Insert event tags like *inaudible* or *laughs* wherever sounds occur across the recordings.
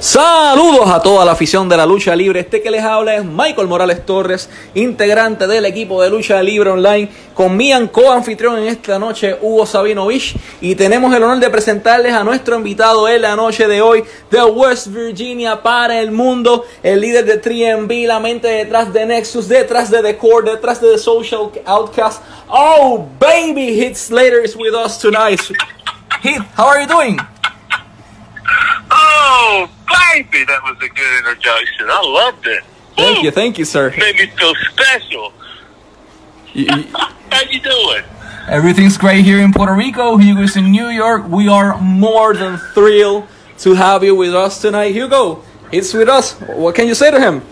Saludos a toda la afición de la lucha libre. Este que les habla es Michael Morales Torres, integrante del equipo de lucha libre online, con mi co-anfitrión en esta noche, Hugo Sabinovich. Y tenemos el honor de presentarles a nuestro invitado en la noche de hoy, de West Virginia para el mundo, el líder de 3MB, la mente detrás de Nexus, detrás de The Core, detrás de The Social Outcast. Oh, baby, Heath Slater is with us tonight. Heath, how are you doing? Oh, baby, that was a good introduction. I loved it. Thank Woo. you, thank you, sir. Made me feel special. You- you- *laughs* How you doing? Everything's great here in Puerto Rico. Hugo's in New York. We are more than thrilled to have you with us tonight. Hugo, it's with us. What can you say to him?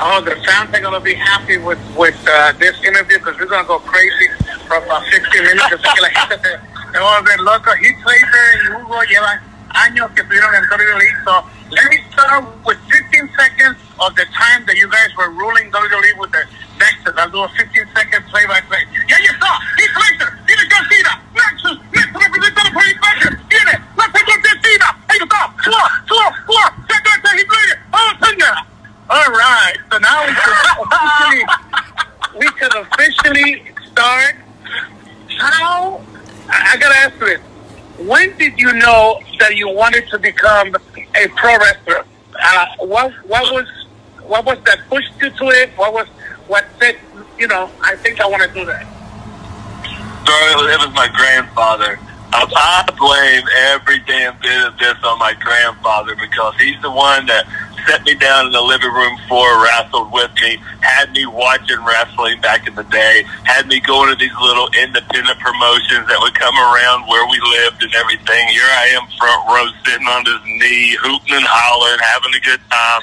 Oh, the fans are going to be happy with, with uh, this interview because we're going to go crazy for about 60 minutes. Yo sé que la gente se, se va a volver loco. Heath Slater y Hugo llevan años que en WWE. So let me start with 15 seconds of the time that you guys were ruling WWE with the Nexus. I'll do a 15 second play by play. Yeah, you saw Slater, tiene John Cena, Nexus, Nexus representando por Heath Slater, tiene la segunda Cena. Ahí está, floor, floor, floor, second Heath Slater, oh, señor. All right, so now we can officially, we can officially start. How? I I gotta ask you this: When did you know that you wanted to become a pro wrestler? Uh, what what was what was that pushed you to it? What was what said you know? I think I want to do that. Bro, it was my grandfather. I blame every damn bit of this on my grandfather because he's the one that set me down in the living room floor, wrestled with me, had me watching wrestling back in the day, had me going to these little independent promotions that would come around where we lived and everything. Here I am front row sitting on his knee, hooting and hollering, having a good time.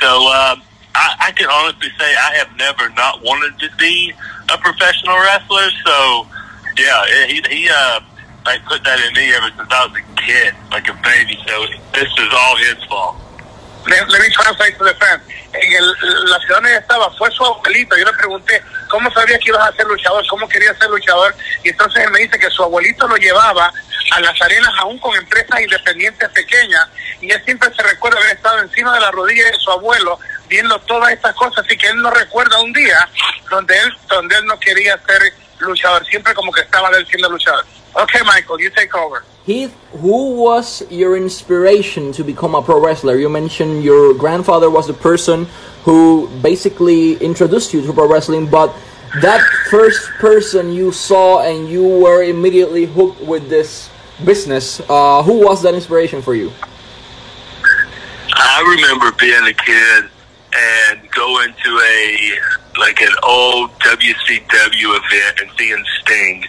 So, um, I, I can honestly say I have never not wanted to be a professional wrestler. So, yeah, he, he uh, like put that in me ever since I was a kid, like a baby. So this is all his fault. Let, me translate to the fans. En el, la ciudad donde estaba fue su abuelito. Yo le pregunté cómo sabía que ibas a ser luchador, cómo quería ser luchador. Y entonces él me dice que su abuelito lo llevaba a las arenas aún con empresas independientes pequeñas. Y él siempre se recuerda haber estado encima de la rodilla de su abuelo viendo todas estas cosas. Así que él no recuerda un día donde él, donde él no quería ser luchador. Siempre como que estaba él siendo luchador. Okay, Michael, you take over. Heath, who was your inspiration to become a pro wrestler? You mentioned your grandfather was the person who basically introduced you to pro wrestling, but that first person you saw and you were immediately hooked with this business, uh, who was that inspiration for you? I remember being a kid and going to a like an old WCW event and seeing Sting,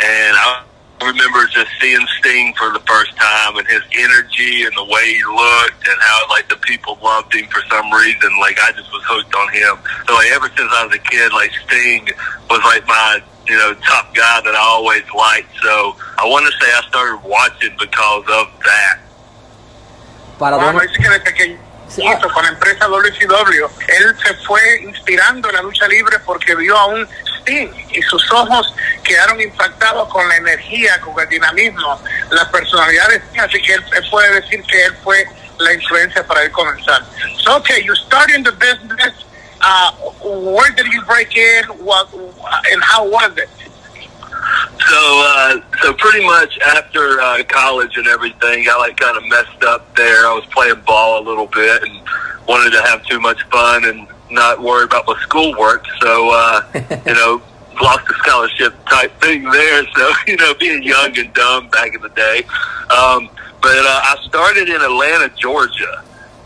and I remember just seeing Sting for the first time and his energy and the way he looked and how like the people loved him for some reason. Like I just was hooked on him. So like ever since I was a kid, like Sting was like my you know top guy that I always liked. So I want to say I started watching because of that. Para Bueno, don- dice que Ah. con la empresa WCW, él se fue inspirando en la lucha libre porque vio a un Sting y sus ojos quedaron impactados con la energía, con el dinamismo, la personalidad de Sting, así que él, puede decir que él fue la influencia para él comenzar. So, okay, you start in the business, uh, where did you break in, what, and how was it? So, uh, so pretty much after uh, college and everything, I like kind of messed up there. I was playing ball a little bit and wanted to have too much fun and not worry about my schoolwork. So, uh, *laughs* you know, lost a scholarship type thing there. So, *laughs* you know, being young and dumb back in the day. Um, but uh, I started in Atlanta, Georgia.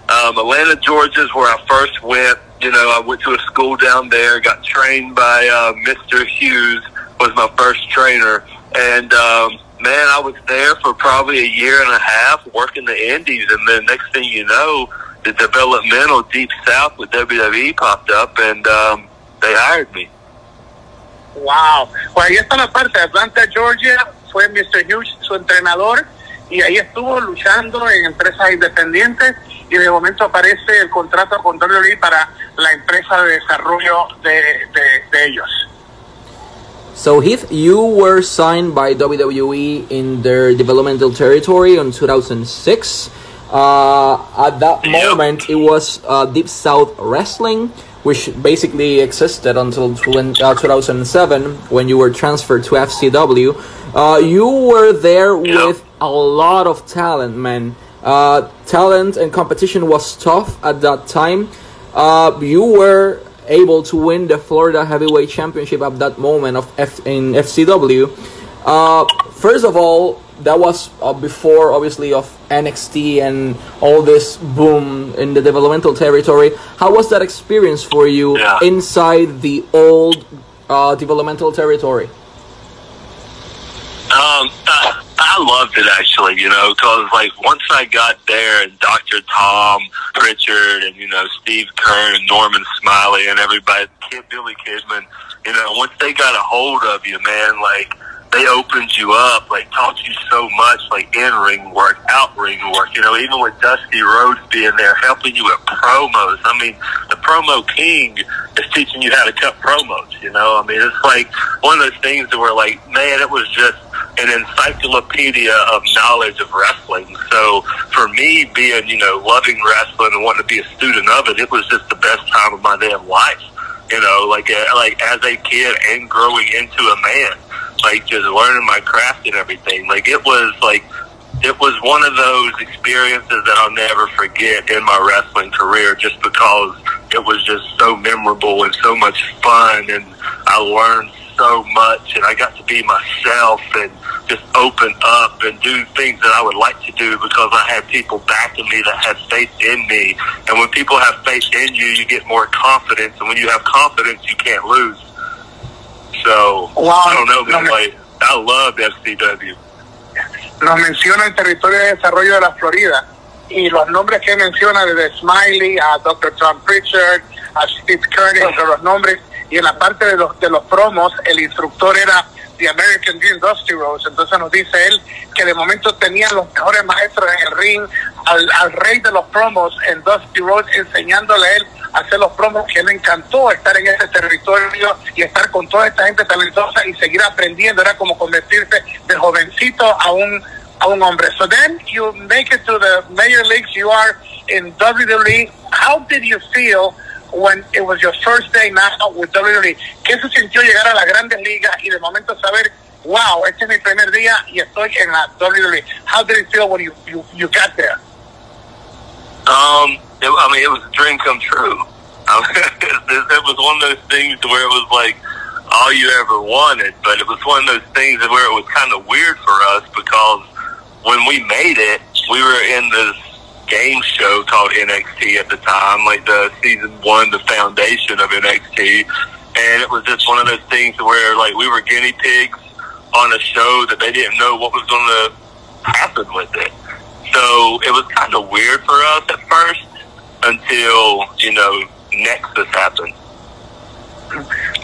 Um, Atlanta, Georgia is where I first went. You know, I went to a school down there, got trained by uh, Mr. Hughes, was my first trainer. And, um, man, I was there for probably a year and a half working the indies. And then next thing you know, the developmental Deep South with WWE popped up and um, they hired me. Wow. Pues ahí está la parte. Atlanta, Georgia, fue Mr. Hughes su entrenador y ahí estuvo luchando en empresas independientes y de momento aparece el contrato con WWE para la empresa de desarrollo de, de, de ellos. So Heath, you were signed by WWE in their developmental territory in 2006. Uh, at that moment, it was uh, Deep South Wrestling, which basically existed until uh, 2007 when you were transferred to FCW. Uh, you were there with a lot of talent, man. Uh, talent and competition was tough at that time. Uh, you were able to win the Florida Heavyweight Championship at that moment of F- in FCW. Uh, first of all, that was uh, before obviously of NXT and all this boom in the developmental territory. How was that experience for you Yeah. inside the old uh, developmental territory? Um, I loved it actually, you know, because like once I got there and Dr. Tom Pritchard and you know Steve Keirn and Norman Smiley and everybody, Kid Billy Kidman, you know, once they got a hold of you, man, like they opened you up, like taught you so much, like in ring work, out ring work, you know, even with Dusty Rhodes being there, helping you with promos. I mean, the promo king is teaching you how to cut promos, you know. I mean, it's like one of those things that were like, man, it was just an encyclopedia of knowledge of wrestling. So for me, being you know loving wrestling and wanting to be a student of it, it was just the best time of my damn life. You know, like uh, like as a kid and growing into a man, like just learning my craft and everything. Like it was like it was one of those experiences that I'll never forget in my wrestling career just because it was just so memorable and so much fun and I learned so much and I got to be myself and just open up and do things that I would like to do because I had people backing me that had faith in me. And when people have faith in you, you get more confidence. And when you have confidence, you can't lose. So, Wow. I don't know, man. Like, I loved FCW. nos menciona el territorio de desarrollo de la Florida y los nombres que menciona desde Smiley a Dr. Tom Pritchard, a Steve Kearney, entre los nombres, y en la parte de los, de los promos, el instructor era The American Dream Dusty Rose, entonces nos dice él que de momento tenían los mejores maestros en el ring, al, al rey de los promos en Dusty Rose, enseñándole a él hacer los promos, que le encantó estar en ese territorio y estar con toda esta gente talentosa y seguir aprendiendo, era como convertirse de jovencito a un a un hombre. So then you make it to the major leagues. You are in WWE. How did you feel when it was your first day now with WWE? ¿Qué se sintió llegar a grandes y de momento saber, wow, este es mi primer día y estoy en la WWE? How did it feel when you, you, you got there? Um, it, I mean, it was a dream come true. *laughs* it, it was one of those things where it was like all you ever wanted, but it was one of those things where it was kind of weird for us because when we made it, we were in this game show called NXT at the time, like the season one, the foundation of NXT, and it was just one of those things where like we were guinea pigs on a show that they didn't know what was going to happen with it. So it was kind of weird for us at first until, you know, Nexus happened.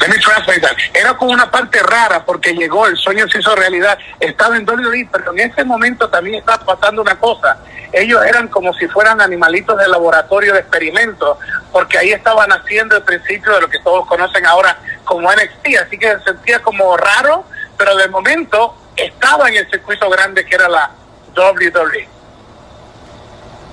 Let me translate that. Era como una parte rara porque llegó, el sueño se hizo realidad. Estaba en WWE, pero en ese momento también estaba pasando una cosa. Ellos eran como si fueran animalitos de laboratorio de experimento, porque ahí estaban haciendo el principio de lo que todos conocen ahora como NXT. Así que se sentía como raro, pero de momento estaba en el circuito grande que era la WWE.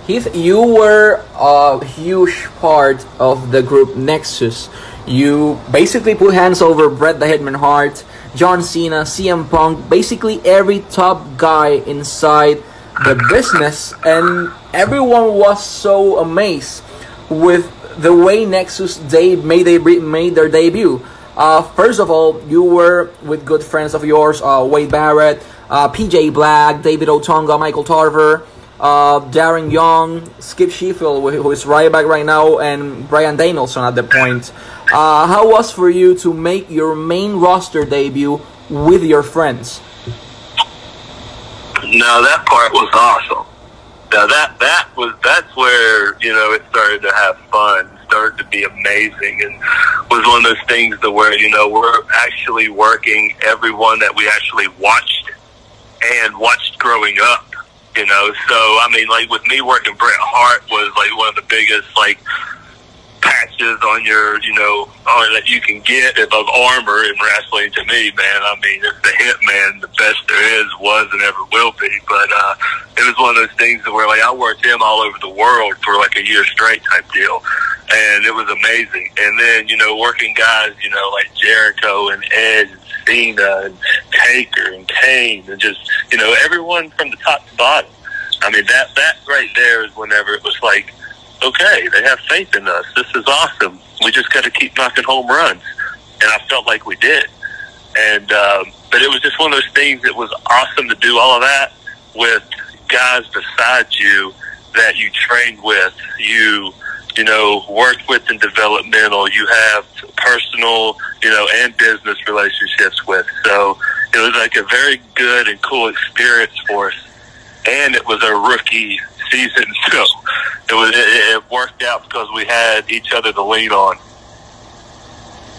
Heath, you were a huge part of the group Nexus. You basically put hands over Bret the Hitman Hart, John Cena, CM Punk, basically every top guy inside the business, and everyone was so amazed with the way Nexus they made they made their debut. Uh, first of all, you were with good friends of yours, uh, Wade Barrett, uh, PJ Black, David Otunga, Michael Tarver, uh, Darren Young, Skip Sheffield, who who is right back right now, and Bryan Danielson at the point. Uh, how was for you to make your main roster debut with your friends? No, that part was awesome. Now that that was that's where you know it started to have fun, started to be amazing, and was one of those things that where you know we're actually working everyone that we actually watched and watched growing up. You know, so I mean, like with me working Bret Hart was like one of the biggest like patches on your, you know, on, that you can get of armor in wrestling. To me, man, I mean, it's the Hitman, the best there is, was, and ever will be. But uh, it was one of those things where like I worked him all over the world for like a year straight type deal, and it was amazing. And then you know, working guys, you know, like Jericho and Edge. And Cena and Taker and Kane and just you know everyone from the top to bottom. I mean that that right there is whenever it was like okay, they have faith in us. This is awesome. We just got to keep knocking home runs, and I felt like we did. And um, but it was just one of those things that was awesome to do all of that with guys beside you that you trained with, you you know worked with in developmental, you have personal, you know, and business relationships with. So it was like a very good and cool experience for us, and it was a rookie season, *laughs* so it was it, it worked out because we had each other to lean on.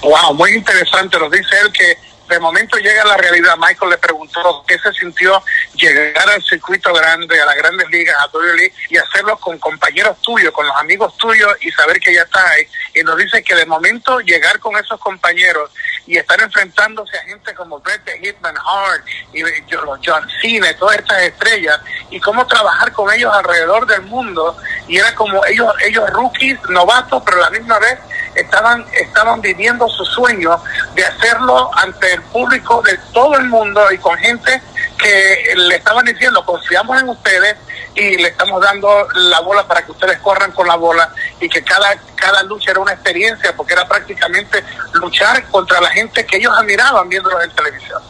Wow, muy interesante. Nos dice él que de momento llega la realidad. Michael le preguntó qué se sintió llegar al circuito grande, a las grandes ligas, a WWE y hacerlo con compañeros tuyos, con los amigos tuyos y saber que ya está ahí. Y nos dice que de momento llegar con esos compañeros y estar enfrentándose a gente como Bret Hitman Hart y los John Cena, todas estas estrellas, y cómo trabajar con ellos alrededor del mundo. Y era como ellos, ellos rookies, novatos, pero a la misma vez estaban, estaban viviendo su sueño de hacerlo ante el público de todo el mundo y con gente que le estaban diciendo, confiamos en ustedes y le estamos dando la bola para que ustedes corran con la bola y que cada, cada lucha era una experiencia porque era prácticamente luchar contra la gente que ellos admiraban viéndolos en televisión.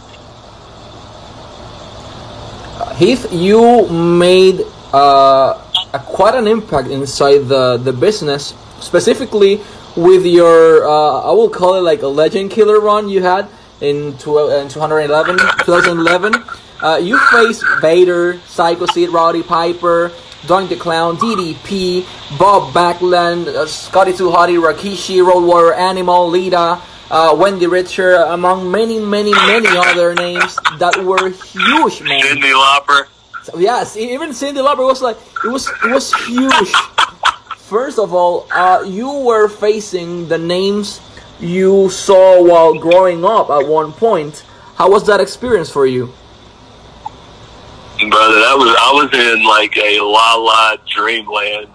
Heath, you made uh, quite an impact inside the, the business, specifically with your, uh, I will call it like a legend killer run you had in, two, in 211, 2011. Uh, you faced Vader, Psycho Sid, Rowdy Piper, Doink the Clown, DDP, Bob Backlund, uh, Scotty Too Hottie, Rikishi, Road Warrior Animal, Lita, uh, Wendi Richter, among many, many, many other names that were huge, man. Cyndi Lauper. So, yes, even Cyndi Lauper was like it was it was huge. First of all, uh, you were facing the names you saw while growing up at one point. How was that experience for you? Brother, that was I was in like a la la dreamland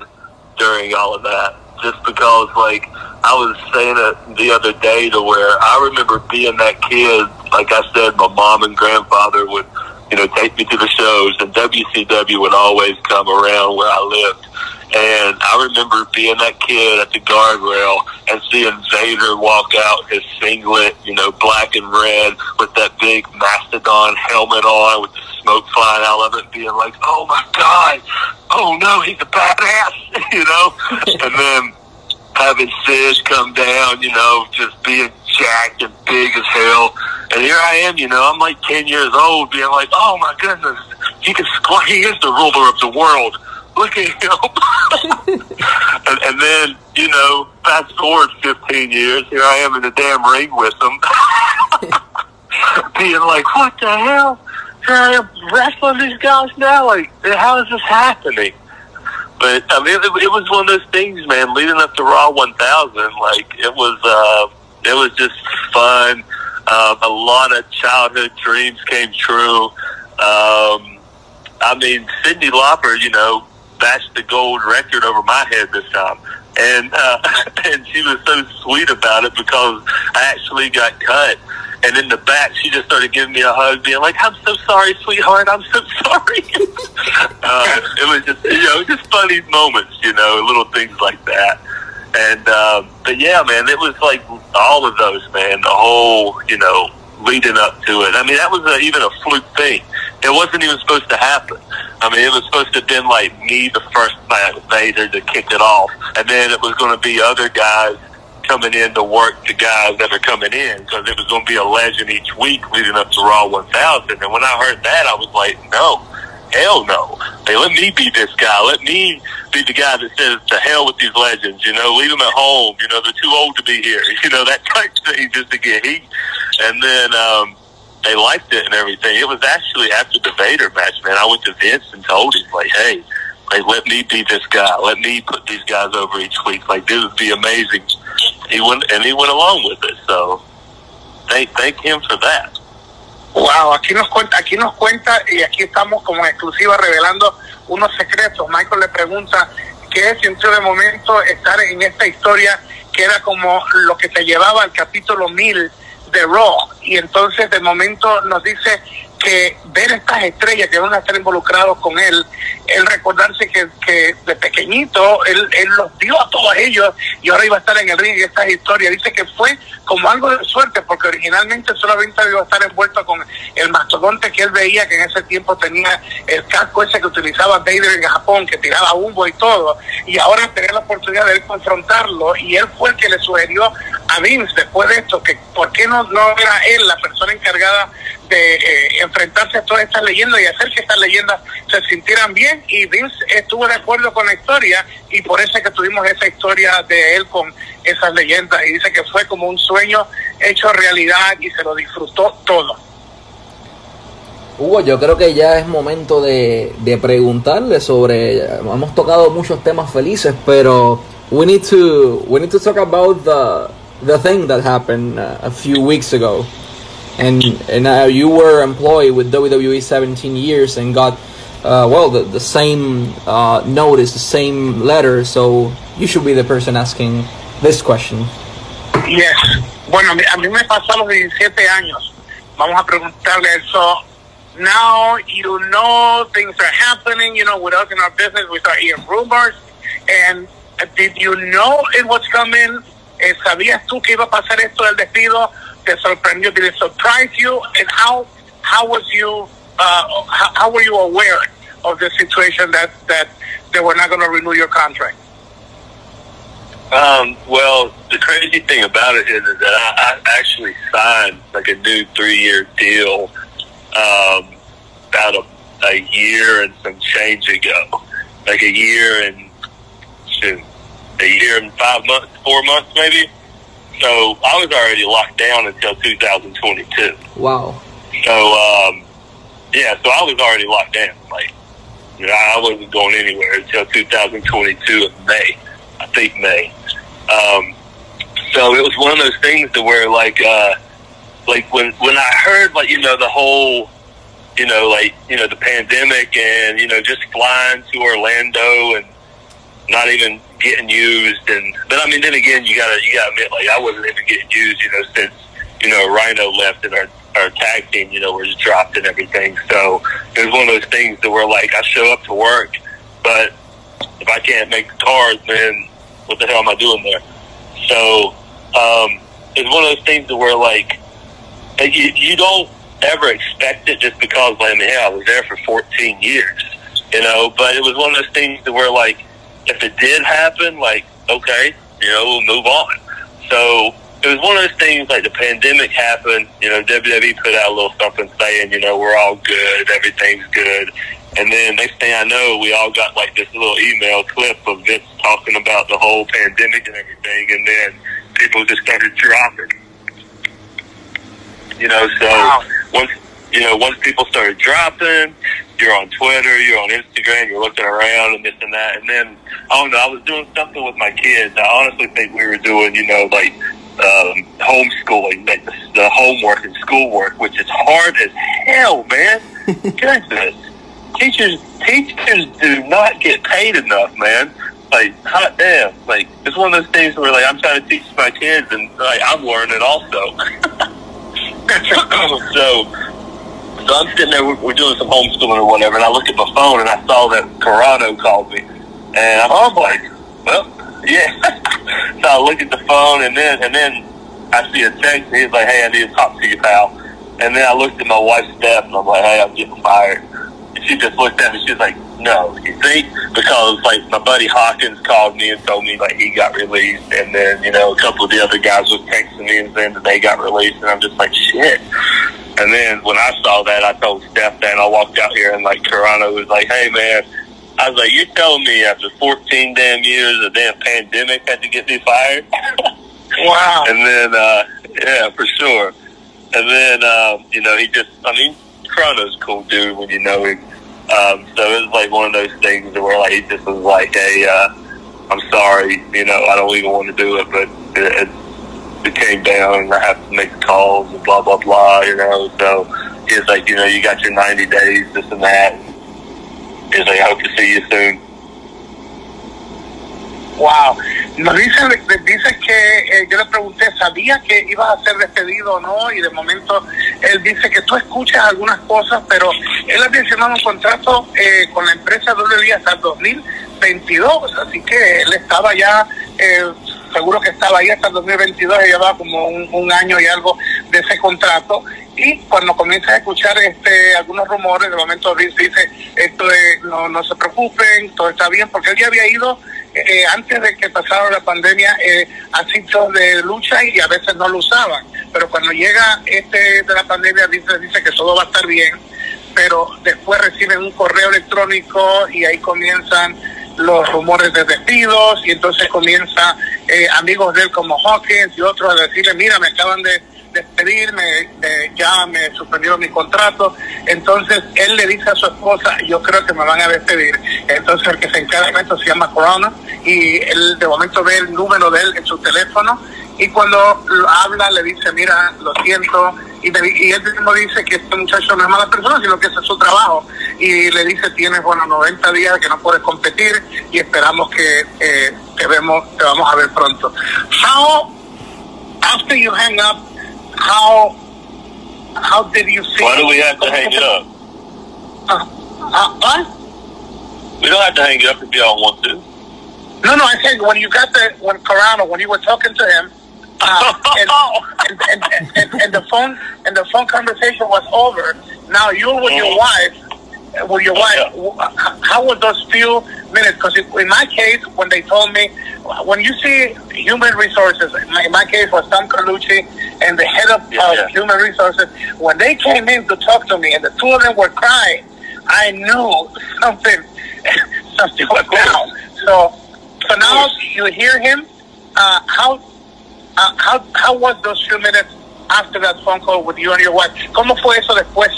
during all of that. Just because like I was saying it the other day to where I remember being that kid, like I said, my mom and grandfather would, you know, take me to the shows and WCW would always come around where I lived and I remember being that kid at the guardrail and seeing Vader walk out his singlet, you know, black and red with that big mastodon helmet on with the smoke flying out of it, being like, oh my God, oh no, he's a badass, *laughs* you know? and then having Sid come down, you know, just being jacked and big as hell. And here I am, you know, I'm like 10 years old being like, oh my goodness, he can, *laughs* he is the ruler of the world look at him. *laughs* and, and then, you know, fast forward 15 years, here I am in the damn ring with them. *laughs* Being like, what the hell? Here I am wrestling these guys now. Like, how is this happening? But I mean, it, it was one of those things, man. Leading up to Raw 1000, like it was, uh, it was just fun. Um, a lot of childhood dreams came true. Um, I mean, Cyndi Lauper, you know, bashed the gold record over my head this time. And uh, *laughs* and she was so sweet about it because I actually got cut. And in the back, she just started giving me a hug, being like, "I'm so sorry, sweetheart. I'm so *laughs* sorry." *laughs* uh, it was just, you know, just funny moments, you know, little things like that. And um, but yeah, man, it was like all of those, man. The whole, you know, leading up to it. I mean, that was a, even a fluke thing. It wasn't even supposed to happen. I mean, it was supposed to have been like me the first Vader to kick it off, and then it was going to be other guys coming in to work the guys that are coming in because it was going to be a legend each week leading up to Raw 1000. And when I heard that, I was like, no, hell no. Hey, let me be this guy. Let me be the guy that says to hell with these legends. You know, leave them at home. You know, they're too old to be here. *laughs* You know that type thing just to get heat. And then um, they liked it and everything. It was actually after the Vader match, man. I went to Vince and told him, like, hey, Like, let me be this guy. Let me put these guys over each week. Like, this would be amazing. He went, and he went along with it. So, thank, thank him for that. Wow, aquí nos cuenta, aquí nos cuenta y aquí estamos como exclusiva revelando unos secretos. Michael le pregunta qué sintió de momento estar en esta historia que era como lo que te llevaba al capítulo 1000 de Raw. Y entonces de momento nos dice que ver estas estrellas que van a estar involucrados con él, él recordarse que, que de pequeñito él, él los dio a todos ellos y ahora iba a estar en el ring y estas historias. Dice que fue como algo de suerte porque originalmente solamente iba a estar envuelto con el mastodonte que él veía que en ese tiempo tenía el casco ese que utilizaba Vader en Japón, que tiraba humo y todo. Y ahora tenía la oportunidad de él confrontarlo y él fue el que le sugirió a Vince después de esto que por qué no, no era él la persona encargada de eh, enfrentarse a todas estas leyendas y hacer que estas leyendas se sintieran bien y Vince estuvo de acuerdo con la historia y por eso es que tuvimos esa historia de él con esas leyendas y dice que fue como un sueño hecho realidad y se lo disfrutó todo. Hugo, yo creo que ya es momento de, de preguntarle sobre hemos tocado muchos temas felices, pero we need to we need to talk about the the thing that happened uh, a few weeks ago. And and you were employed with WWE 17 years and got uh, well the, the same uh, notice, the same letter. So you should be the person asking this question. Yes. Bueno, a mí me pasó a los 17 años. Vamos a preguntarle eso. Now you know things are happening. You know, with us in our business, we start hearing rumors. And did you know it was coming? Eh, ¿Sabías tú que iba a pasar esto del despido? Te sorprendió? Did it surprise you? And how how was you uh, how, how were you aware of the situation that that they were not going to renew your contract? Um, well, the crazy thing about it is that I, I actually signed like a new three-year deal um, about a, a year and some change ago, like a year and shoot, a year and five months, four months maybe. So I was already locked down until 2022. Wow. So um, yeah, so I was already locked down. Like you know, I wasn't going anywhere until 2022 in May. I think May. Um, so it was one of those things to where like uh, like when when I heard like you know the whole you know like you know the pandemic and you know just flying to Orlando and not even getting used. And but I mean, then again, you gotta you gotta admit, like I wasn't even getting used, you know, since you know Rhino left and our our tag team, you know, was dropped and everything. So it was one of those things that were like, I show up to work, but if I can't make the cars, then what the hell am I doing there? So um, it's one of those things that were like, you, you don't ever expect it just because, like, I mean, yeah, I was there for 14 years, you know. But it was one of those things that were like, if it did happen, like, okay, you know, we'll move on. So it was one of those things like the pandemic happened, you know, WWE put out a little something saying, you know, we're all good, everything's good. And then next thing I know, we all got like this little email clip of Vince talking about the whole pandemic and everything. And then people just started dropping. You know, so wow. once, you know, once people started dropping, you're on Twitter, you're on Instagram, you're looking around and this and that. And then, I don't know, I was doing something with my kids. I honestly think we were doing, you know, like um, homeschooling, like the, the homework and schoolwork, which is hard as hell, man. *laughs* Goodness. Teachers, teachers do not get paid enough, man. Like, hot damn. Like, it's one of those things where, like, I'm trying to teach my kids and, like, I'm learning also. *laughs* so, so I'm sitting there, we're, we're doing some homeschooling or whatever, and I look at my phone and I saw that Carrano called me. And I'm, like, well, yeah. *laughs* so I look at the phone and then, and then I see a text and he's like, hey, I need to talk to you, pal. And then I looked at my wife's Steph and I'm like, hey, I'm getting fired. And she just looked at me. She's like, no, you think? Because like my buddy Hawkins called me and told me like he got released, and then you know a couple of the other guys was texting me and saying that they got released, and I'm just like shit. And then when I saw that, I told Steph that, and I walked out here, and like Carrano was like, "Hey, man." I was like, "You telling me after 14 damn years, a damn pandemic had to get me fired?" *laughs* wow. And then, uh, yeah, for sure. And then, um, you know, he just, I mean, Carrano's a cool dude when you know him. Um, so it was like one of those things where like he just was like, "Hey, uh, I'm sorry, you know, I don't even want to do it, but it, it, came down, and I have to make calls and blah blah blah, you know." So he's like, "You know, you got your 90 days, this and that." He's like, "I hope to see you soon." Wow. Nos dicen, dice que eh, yo le pregunté, ¿sabía que ibas a ser despedido o no? Y de momento él dice que tú escuchas algunas cosas, pero él ha mencionado un contrato eh, con la empresa WWE hasta el 2022, así que él estaba ya, eh, seguro que estaba ahí hasta el 2022, y llevaba como un, un año y algo de ese contrato y cuando comienza a escuchar este algunos rumores, de momento dice, esto de, no, no se preocupen, todo está bien, porque él ya había ido eh, antes de que pasara la pandemia eh, a de lucha y a veces no lo usaban, pero cuando llega este de la pandemia dice, dice que todo va a estar bien, pero después reciben un correo electrónico y ahí comienzan los rumores de despidos y entonces comienza eh, amigos de él como Hawkins y otros a decirle, mira, me acaban de despedirme, eh, ya me suspendieron mi contrato. Entonces él le dice a su esposa, yo creo que me van a despedir. Entonces el que se encarga de esto se llama Corona y él de momento ve el número de él en su teléfono y cuando habla le dice, mira, lo siento. Y, él mismo dice que este muchacho no es mala persona, sino que ese es su trabajo. Y le dice, tienes, bueno, 90 días que no puedes competir y esperamos que eh, te, vemos, te vamos a ver pronto. How, after you hang up, how how did you feel? Why do we have to hang it up? Uh, uh, what? We don't have to hang it up if y'all want to. No, no. I said when you got the when Carrano when you were talking to him, uh, *laughs* and, and, and, and, the phone and the phone conversation was over. Now you with your Mm-hmm. wife, with your wife, w- how was those few minutes? Because in my case, when they told me, when you see human resources, in my, in my case was Tom Carlucci and the head of Yeah, uh, yeah. human resources, when they came in to talk to me and the two of them were crying, I knew *laughs* something, *laughs* something was down. So, so now you hear him. Uh, how, uh, how, how was those few minutes after that phone call with you and your wife? ¿Cómo fue eso después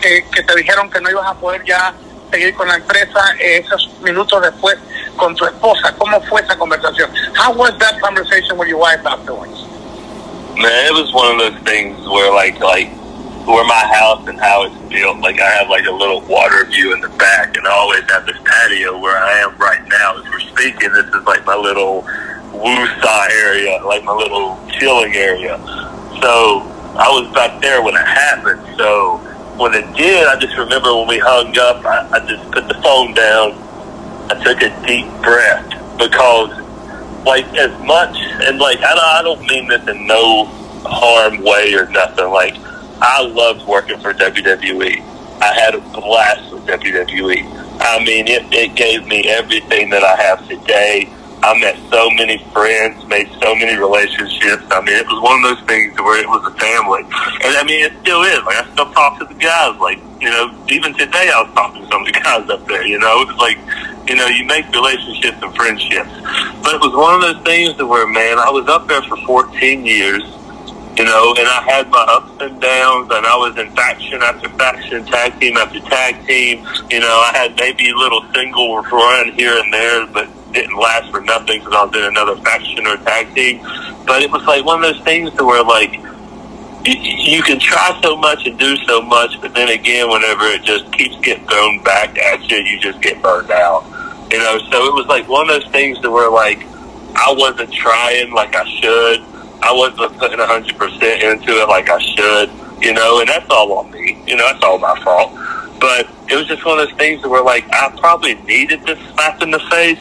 que, que te dijeron que no ibas a poder ya seguir con la empresa? eh, esos minutos después con tu esposa. ¿Cómo fue esa conversación? How was that conversation with your wife afterwards? Man, it was one of those things where like like where my house and how it's built, like I have like a little water view in the back and I always have this patio where I am right now as we're speaking. This is like my little woosah area, like my little chilling area. So I was back there when it happened. So when it did, I just remember when we hung up, I, I just put the phone down. I took a deep breath because like as much and like I I don't mean this in no harm way or nothing. Like I loved working for WWE. I had a blast with WWE. I mean, it, it gave me everything that I have today. I met so many friends, made so many relationships. I mean, it was one of those things where it was a family. And I mean, it still is. Like, I still talk to the guys. Like, you know, even today I was talking to some of the *laughs* guys up there, you know. It's like, you know, you make relationships and friendships. But it was one of those things that where, man, I was up there for 14 years, you know, and I had my ups and downs, and I was in faction after faction, tag team after tag team. You know, I had maybe a little single run here and there, but didn't last for nothing because I was in another faction or tag team. But it was like one of those things to where, like, you, you can try so much and do so much, but then again, whenever it just keeps getting thrown back at you, you just get burned out. You know, so it was like one of those things to where, like, I wasn't trying like I should. I wasn't putting 100% into it like I should, you know, and that's all on me. You know, that's all my fault. But it was just one of those things where, like, I probably needed this slap in the face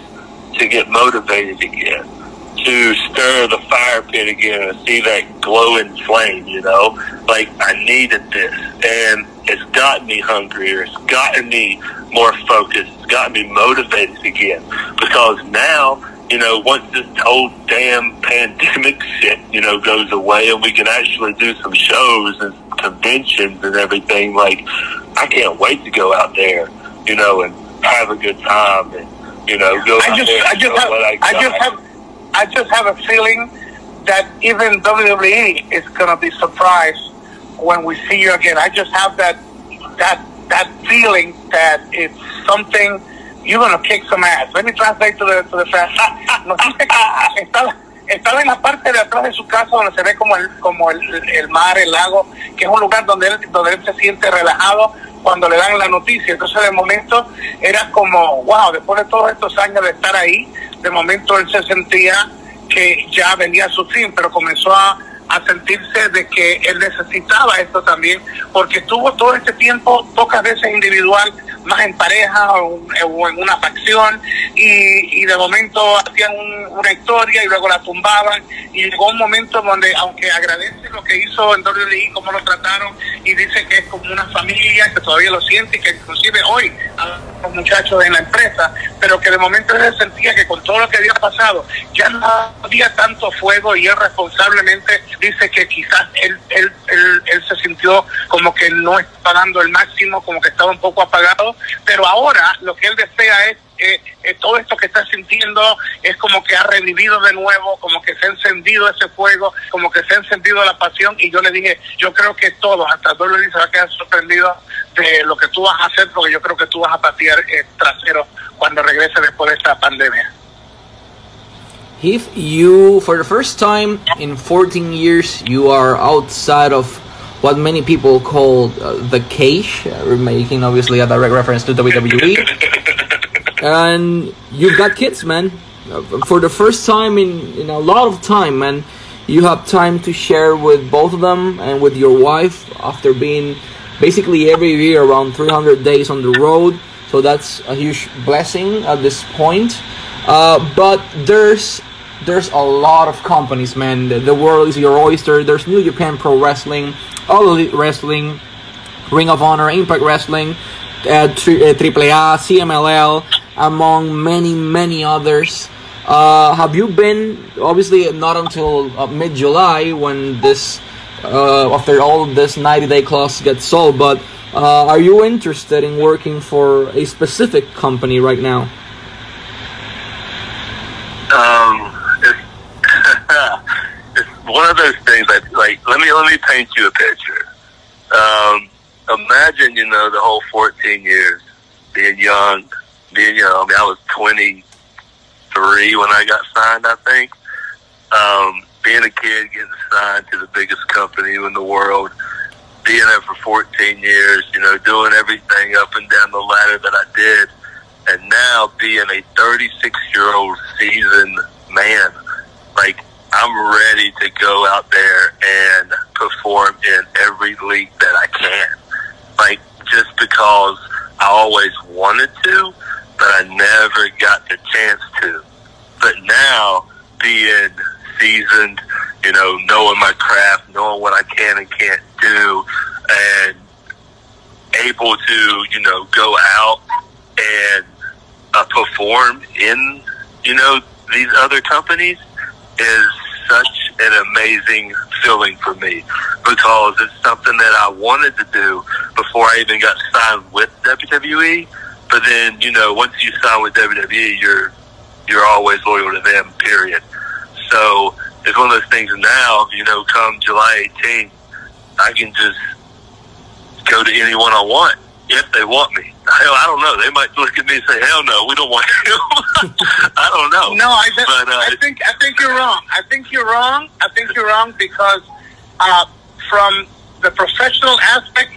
to get motivated again, to stir the fire pit again and see that glowing flame, you know? Like, I needed this. And it's gotten me hungrier. It's gotten me more focused. It's gotten me motivated again. Because now, you know, once this whole damn pandemic *laughs* shit, you know, goes away and we can actually do some shows and conventions and everything, like, I can't wait to go out there, you know, and have a good time and, you know, I just, I just have, I, I just have, I just have a feeling that even WWE is gonna be surprised when we see you again. I just have that, that that feeling that it's something you're gonna kick some ass. Let me translate to the to the fans. *laughs* Estaba en la parte de atrás de su casa donde se ve como el como el, el mar, el lago, que es un lugar donde él donde él se siente relajado cuando le dan la noticia. Entonces de momento era como, wow, después de todos estos años de estar ahí, de momento él se sentía que ya venía su fin, pero comenzó a, a sentirse de que él necesitaba esto también, porque estuvo todo este tiempo, pocas veces individual, más en pareja o, o en una facción, y, y de momento hacían un- una historia y luego la tumbaban, y llegó un momento donde, aunque agradece lo que hizo en WWE, cómo lo trataron, y dice que es como una familia, que todavía lo siente, y que inclusive hoy a los muchachos en la empresa, pero que de momento él sentía que con todo lo que había pasado, ya no había tanto fuego y él responsablemente dice que quizás él, él, él, él se sintió como que no estaba dando el máximo, como que estaba un poco apagado, pero ahora lo que él desea es eh, eh, todo esto que está sintiendo es como que ha revivido de nuevo, como que se ha encendido ese fuego, como que se ha encendido la pasión y yo le dije, yo creo que todos, hasta Dolly se va a quedar sorprendido de lo que tú vas a hacer porque yo creo que tú vas a patear el trasero cuando regrese después de esta pandemia. If you, for the first time in 14 years, you are outside of what many people call uh, the cage, uh, making obviously a direct reference to WWE, and you've got kids, man. Uh, For the first time in, in a lot of time, man, you have time to share with both of them and with your wife after being basically every year around 300 days on the road. So that's a huge blessing at this point. Uh, but there's there's a lot of companies, man. The, the world is your oyster. There's New Japan Pro Wrestling, All Elite Wrestling, Ring of Honor, Impact Wrestling, uh, tri- uh, AAA, CMLL, among many, many others. Uh, have you been, obviously not until uh, mid July when this, uh, after all this 90 day clause gets sold, but uh, are you interested in working for a specific company right now? Um, it's, it's one of those things that, like, let me let me paint you a picture. Um, imagine, you know, the whole 14 years being young, being young. I mean, I was 23 when I got signed, I think. Um, being a kid, getting signed to the biggest company in the world, being there for 14 years, you know, doing everything up and down the ladder that I did and now being a 36 year old seasoned man, like I'm ready to go out there and perform in every league that I can. Like just because I always wanted to, but I never got the chance to. But now being seasoned, you know, knowing my craft, knowing what I can and can't do, and able to, you know, go out and uh, perform in, you know, these other companies is such an amazing feeling for me because it's something that I wanted to do before I even got signed with WWE. But then, you know, once you sign with WWE, you're you're always loyal to them. Period. So it's one of those things. Now, you know, come July 18th, I can just go to anyone I want if they want me. Hell, I don't know. They might look at me and say, "Hell no, we don't want *laughs* you." I don't know. No, I, th- But, uh, I think I think you're wrong. I think you're wrong. I think you're wrong because uh, from the professional aspect,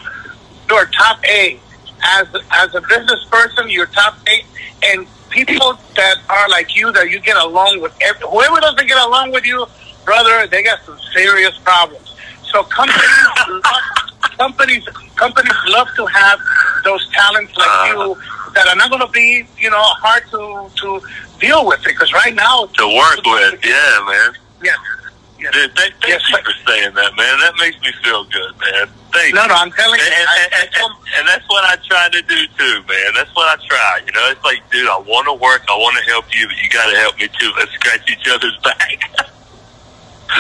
you're top A. As as a business person, you're top A, and people that are like you, that you get along with, every, whoever doesn't get along with you, brother, they got some serious problems. So companies, love, companies, companies love to have those talents like Uh. you that are not going to be, you know, hard to to deal with. Because right now, to work with, yeah, man. yeah. Dude, thank, thank Yes, you for saying that, man. That makes me feel good, man. Thank No, you. no, I'm telling And, you. and, I and, and, and that's what I try to do too, man. That's what I try. You know, it's like, dude, I want to work, I want to help you, but you got to help me too. Let's scratch each other's back. *laughs*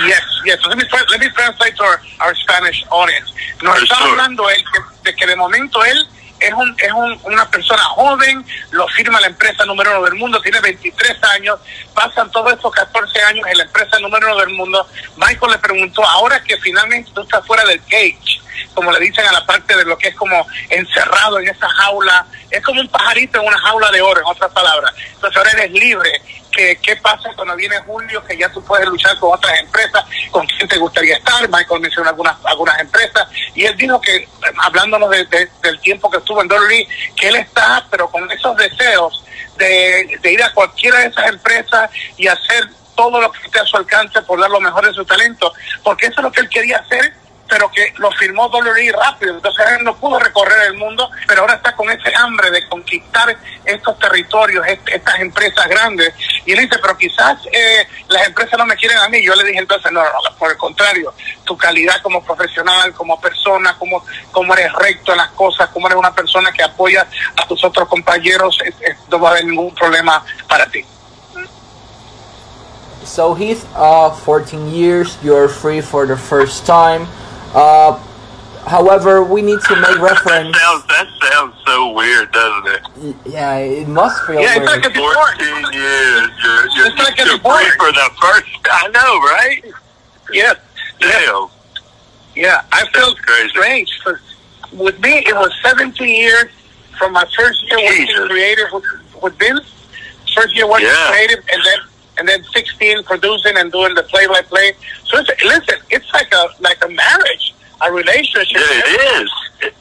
Yes, yes. Let me let me translate to our, our Spanish audience. Nos está hablando él que- de que de momento él es un es un- una persona joven, lo firma la empresa número uno del mundo, tiene 23 años, pasan todos estos 14 años en la empresa número uno del mundo. Michael le preguntó, ahora que finalmente tú estás fuera del cage, como le dicen a la parte de lo que es como encerrado en esa jaula, es como un pajarito en una jaula de oro, en otras palabras. Entonces ahora eres libre. ¿Qué, ¿Qué pasa cuando viene julio? Que ya tú puedes luchar con otras empresas, con quién te gustaría estar. Michael mencionó algunas, algunas empresas y él dijo que, hablándonos de, del tiempo que estuvo en Dolly, que él está, pero con esos deseos de, de ir a cualquiera de esas empresas y hacer todo lo que esté a su alcance por dar lo mejor de su talento, porque eso es lo que él quería hacer pero que lo firmó WWE rápido. Entonces él no pudo recorrer el mundo, pero ahora está con ese hambre de conquistar estos territorios, estas empresas grandes. Y él dice, pero quizás eh, las empresas no me quieren a mí. Yo le dije entonces, no, no, por el contrario, tu calidad como profesional, como persona, como, como eres recto en las cosas, como eres una persona que apoya a tus otros compañeros, no va a haber ningún problema para ti. So Heath, uh, 14 years, you're free for the first time. Uh, however, we need to make reference. That sounds, that sounds so weird, doesn't it? Yeah, it must feel yeah, weird. It's like a 14 years. You're, you're, it's like a you're free for the first. I know, right? Yeah. Damn. Yeah, I felt crazy. strange. For, with me, it was 17 years from my first year working creative with, with Vince. First year working Yeah. creative, and then and then 16 producing and doing the play-by-play. So it's, listen, it's like a like a marriage, a relationship. Yeah, it is.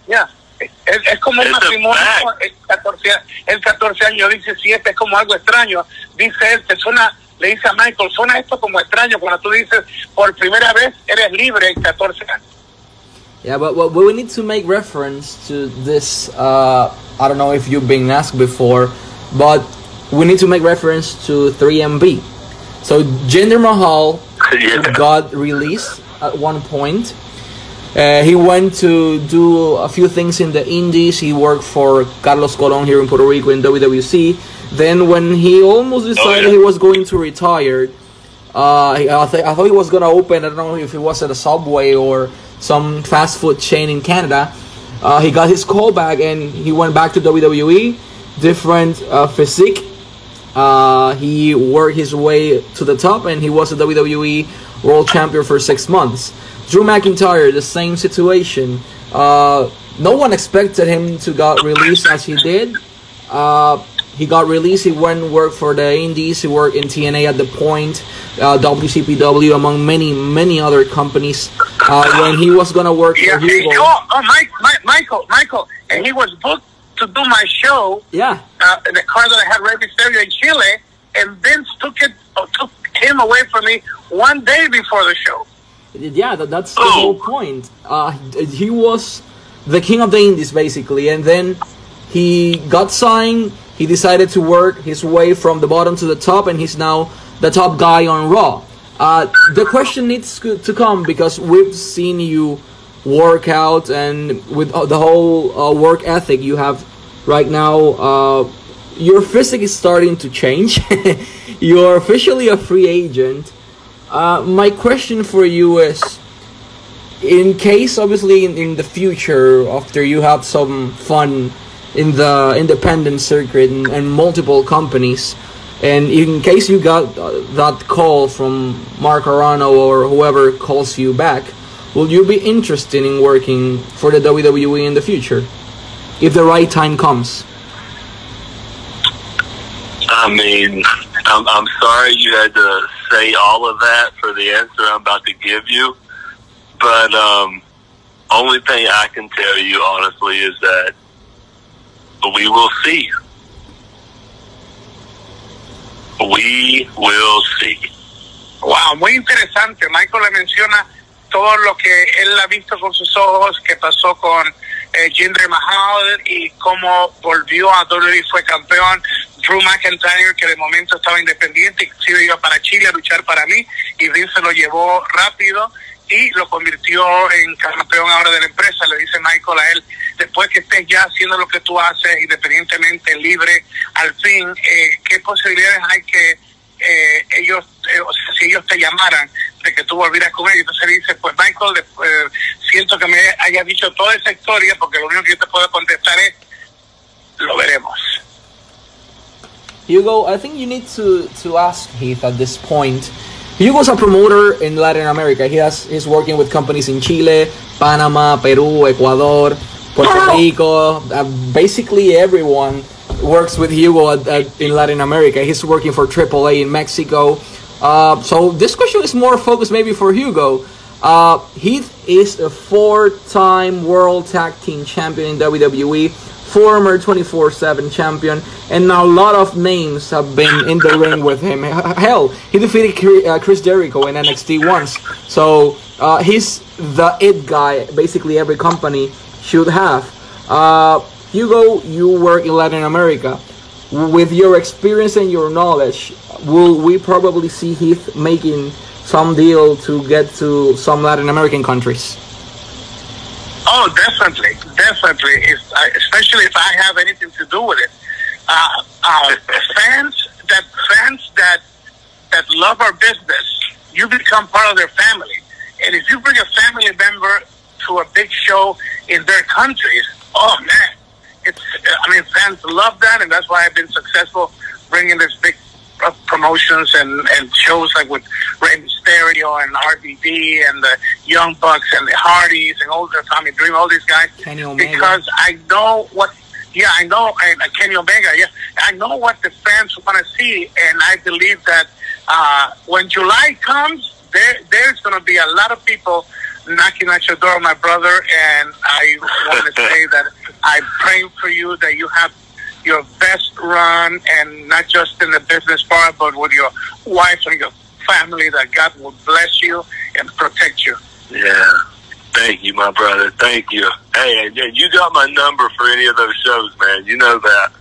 Yeah. Es, es como It's a matrimonio, el 14, el 14 años, 17, es como algo extraño. Dice él, te suena, le dice a Michael, suena esto como extraño cuando tú dices, por primera vez eres libre en 14 años. Yeah, but, but we need to make reference to this. Uh, I don't know if you've been asked before, but we need to make reference to 3MB. So Jinder Mahal *laughs* Yeah. got released at one point. Uh, he went to do a few things in the Indies. He worked for Carlos Colon here in Puerto Rico in WWC. Then, when he almost decided yeah. he was going to retire, uh, I, th- I thought he was gonna open. I don't know if it was at a Subway or some fast food chain in Canada. Uh, he got his call back and he went back to WWE. Different uh, physique. Uh, he worked his way to the top and he was a WWE World Champion for six months. Drew McIntyre, the same situation. Uh, no one expected him to got released as he did. Uh, he got released. He went and worked for the Indies. He worked in TNA at the point, uh, WCPW, among many many other companies. Uh, when he was gonna work Yeah. for Hugo, Oh, oh Mike, Mike, Michael, Michael, and he was booked to do my show yeah, uh, in the car that I had Rey Mysterio in Chile, and Vince took it, uh, took him away from me one day before the show. Yeah, that, that's the Oh. whole point. Uh, he was the king of the Indies, basically, and then he got signed. He decided to work his way from the bottom to the top, and he's now the top guy on Raw. Uh, the question needs to to come because we've seen you work out, and with uh, the whole uh, work ethic you have right now, uh, your physique is starting to change. *laughs* You're officially a free agent. Uh, my question for you is in case obviously in, in the future after you have some fun in the independent circuit and, and multiple companies and in case you got uh, that call from Mark Carrano or whoever calls you back will you be interested in working for the WWE in the future if the right time comes I mean, I'm, I'm sorry you had to say all of that for the answer I'm about to give you. But um, only thing I can tell you honestly is that we will see. We will see. Wow, muy interesante. Michael le menciona todo lo que él ha visto con sus ojos, que pasó con eh, Jinder Mahal y cómo volvió a WWE fue campeón. Drew McIntyre, que de momento estaba independiente, inclusive iba para Chile a luchar para mí, y Vince lo llevó rápido y lo convirtió en campeón ahora de la empresa. Le dice Michael a él, después que estés ya haciendo lo que tú haces, independientemente, libre, al fin, eh, ¿qué posibilidades hay que eh, ellos, eh, o sea, si ellos te llamaran de que tú volvieras con ellos, entonces dice, pues Michael, de- eh, siento que me hayas dicho toda esa historia, porque lo único que yo te puedo contestar es, lo veremos. Hugo, I think you need to, to ask Heath at this point Hugo's a promoter in Latin America. He has he's working with companies in Chile, Panama, Peru, Ecuador, Puerto Rico. Uh, basically, everyone works with Hugo at, at, in Latin America. He's working for AAA in Mexico. Uh, so this question is more focused maybe for Hugo. Uh, Heath is a four-time World Tag Team Champion in WWE former 24-7 champion, and now a lot of names have been in the ring with him. Hell, he defeated uh, Chris Jericho in NXT once. So uh, he's the it guy. Basically, every company should have. Uh, Hugo, you work in Latin America. With your experience and your knowledge, will we probably see Heath making some deal to get to some Latin American countries? Oh, definitely, definitely. If, especially if I have anything to do with it. Uh, uh, fans that fans that that love our business, you become part of their family. And if you bring a family member to a big show in their countries, oh man, it's. I mean, fans love that, and that's why I've been successful bringing this big promotions and, and shows like with Rey Mysterio and RVD and the Young Bucks and the Hardys and all the Tommy Dreamer, all these guys. Because I know what, yeah, I know, and uh, Kenny Omega, yeah, I know what the fans want to see, and I believe that uh, when July comes, there there's going to be a lot of people knocking at your door, my brother, and I want to *laughs* say that I'm praying for you that you have your best run, and not just in the business part, but with your wife and your family. That God will bless you and protect you. Yeah. Thank you, my brother. Thank you. Hey, you got my number for any of those shows, man. You know that.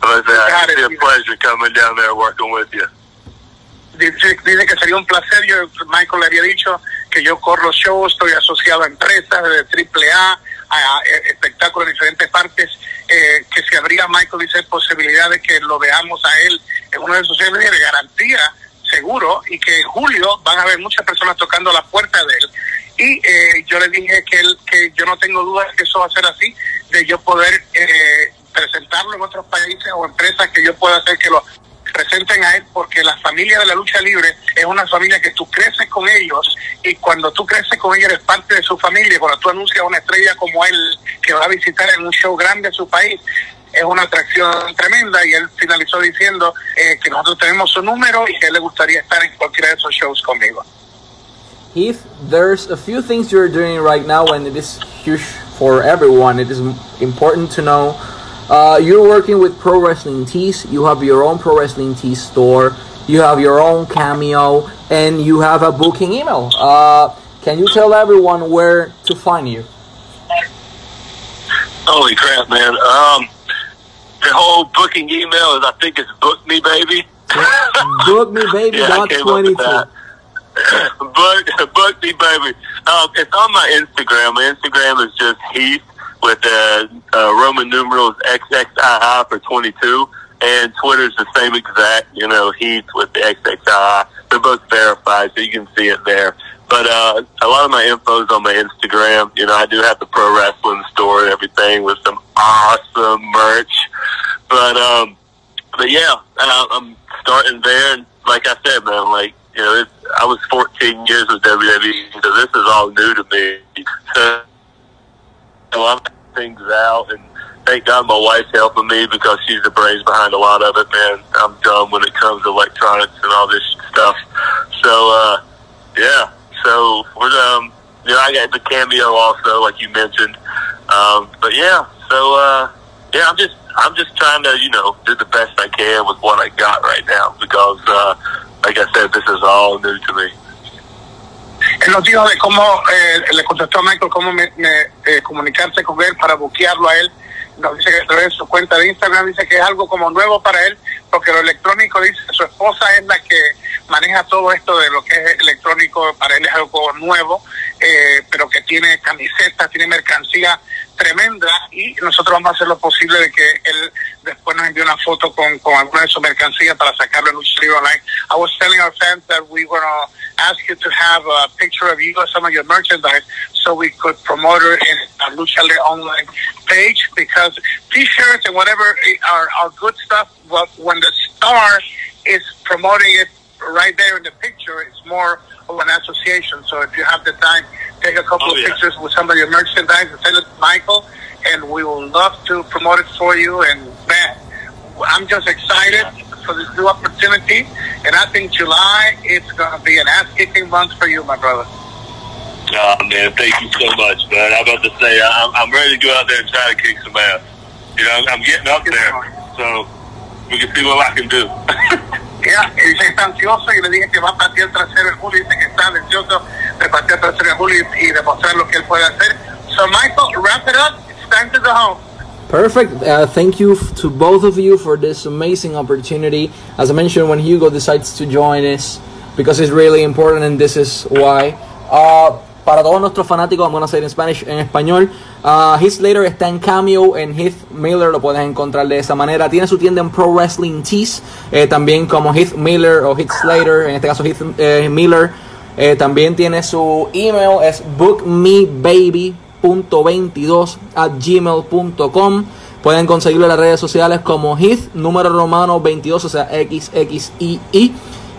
But uh, it's a pleasure coming down there working with you. Dice, dice que sería un placer. Yo, Michael le había dicho que yo corro shows, estoy asociado a empresas de AAA, a espectáculos en diferentes partes, eh, que si habría, Michael dice, posibilidad de que lo veamos a él en uno de sus shows de garantía, seguro, y que en julio van a haber muchas personas tocando la puerta de él. Y eh, yo le dije que, él, que yo no tengo duda que eso va a ser así, de yo poder eh, presentarlo en otros países o empresas que yo pueda hacer que lo presenten a él porque la familia de la lucha libre es una familia que tú creces con ellos y cuando tú creces con ellos eres parte de su familia. Cuando tú anuncias a una estrella como él que va a visitar en un show grande a su país, es una atracción tremenda y él finalizó diciendo eh, que nosotros tenemos su número y que le gustaría estar en cualquiera de esos shows conmigo. Heath, there's a few things you're doing right now and it is huge for everyone. It is important to know Uh, you're working with Pro Wrestling Tees. You have your own Pro Wrestling Tees store. You have your own cameo, and you have a booking email. Uh, can you tell everyone where to find you? Holy crap, man! Um, the whole booking email is I think it's book me baby. *laughs* book me baby. yeah, twenty two. *laughs* book, book me baby. Um, it's on my Instagram. My Instagram is just Heath with uh, uh, Roman numerals XXII for 22, and Twitter's the same exact, you know, Heath with the XXII. They're both verified, so you can see it there. But uh, a lot of my info is on my Instagram. You know, I do have the pro wrestling store and everything with some awesome merch. But um, but yeah, uh, I'm starting there. And like I said, man, like you know, it's, I was 14 years with WWE, so this is all new to me. So *laughs* know, I'm things out, and thank God my wife's helping me because she's the brains behind a lot of it. Man, I'm dumb when it comes to electronics and all this stuff. So, uh, yeah. So we're um, you know, I got the cameo also, like you mentioned. Um, but yeah, so uh, yeah, I'm just I'm just trying to you know do the best I can with what I got right now because, uh, like I said, this is all new to me. Él nos dijo de cómo eh, le contestó a Michael cómo me, eh, comunicarse con él para buquearlo a él. Nos dice que a través de su cuenta de Instagram dice que es algo como nuevo para él, porque lo electrónico dice su esposa es la que maneja todo esto de lo que es electrónico, para él es algo nuevo, eh, pero que tiene camisetas, tiene mercancía tremenda y nosotros vamos a hacer lo posible de que él después nos envíe una foto con, con alguna de su mercancía para sacarlo en un libro online. I was telling our fans that we were to ask you to have a picture of you or some of your merchandise so we could promote it in our Lucha Libre online page because t-shirts and whatever are, are good stuff, but when the star is promoting it right there in the picture, it's more of an association. So if you have the time, take a couple Oh, of yeah. pictures with some of your merchandise and send it to Michael, and we will love to promote it for you. And man, I'm just excited for this new opportunity, and I think July it's going to be an ass-kicking month for you, my brother. Oh, man, thank you so much, man. I'm about to say, I'm, I'm ready to go out there and try to kick some ass. You know, I'm getting up there, so we can see what I can do. *laughs* yeah, y dice está ansioso y le dije que va a patear trasero en julio. Dice que está ansioso de patear trasero en julio y, y demostrar lo que él puede hacer. So, Michael, wrap it up. It's time to go home. Perfect. Uh, thank you to both of you for this amazing opportunity. As I mentioned, when Hugo decides to join us, because it's really important, and this is why. Uh, para todos nuestros fanáticos, I'm gonna say it in Spanish, en español. Uh, Heath Slater está en Cameo, en Heath Miller lo puedes encontrar de esa manera. Tiene su tienda en Pro Wrestling Tees, eh, también como Heath Miller o Heath Slater, en este caso Heath eh, Miller. Eh, también tiene su email, es bookmebaby.22 at gmail.com. Pueden conseguirlo en las redes sociales como Heath, número romano 22, o sea, XXII.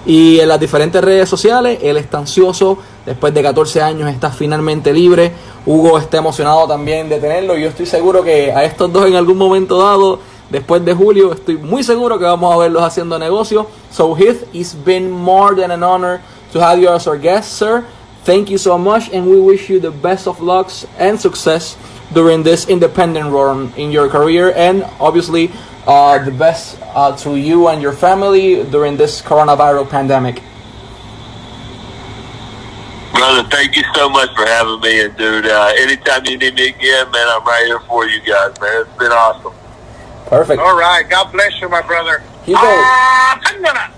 Y en las diferentes redes sociales, él está ansioso, después de 14 años está finalmente libre. Hugo está emocionado también de tenerlo yo estoy seguro que a estos dos en algún momento dado, después de julio, estoy muy seguro que vamos a verlos haciendo negocio. So Heath, it's been more than an honor to have you as our guest, sir. Thank you so much, and we wish you the best of lucks and success during this independent run in your career, and obviously uh, the best uh, to you and your family during this coronavirus pandemic. Brother, thank you so much for having me. And, dude, uh, anytime you need me again, man, I'm right here for you guys, man. It's been awesome. Perfect. All right. God bless you, my brother. Hugo. Ah, ¡ándala!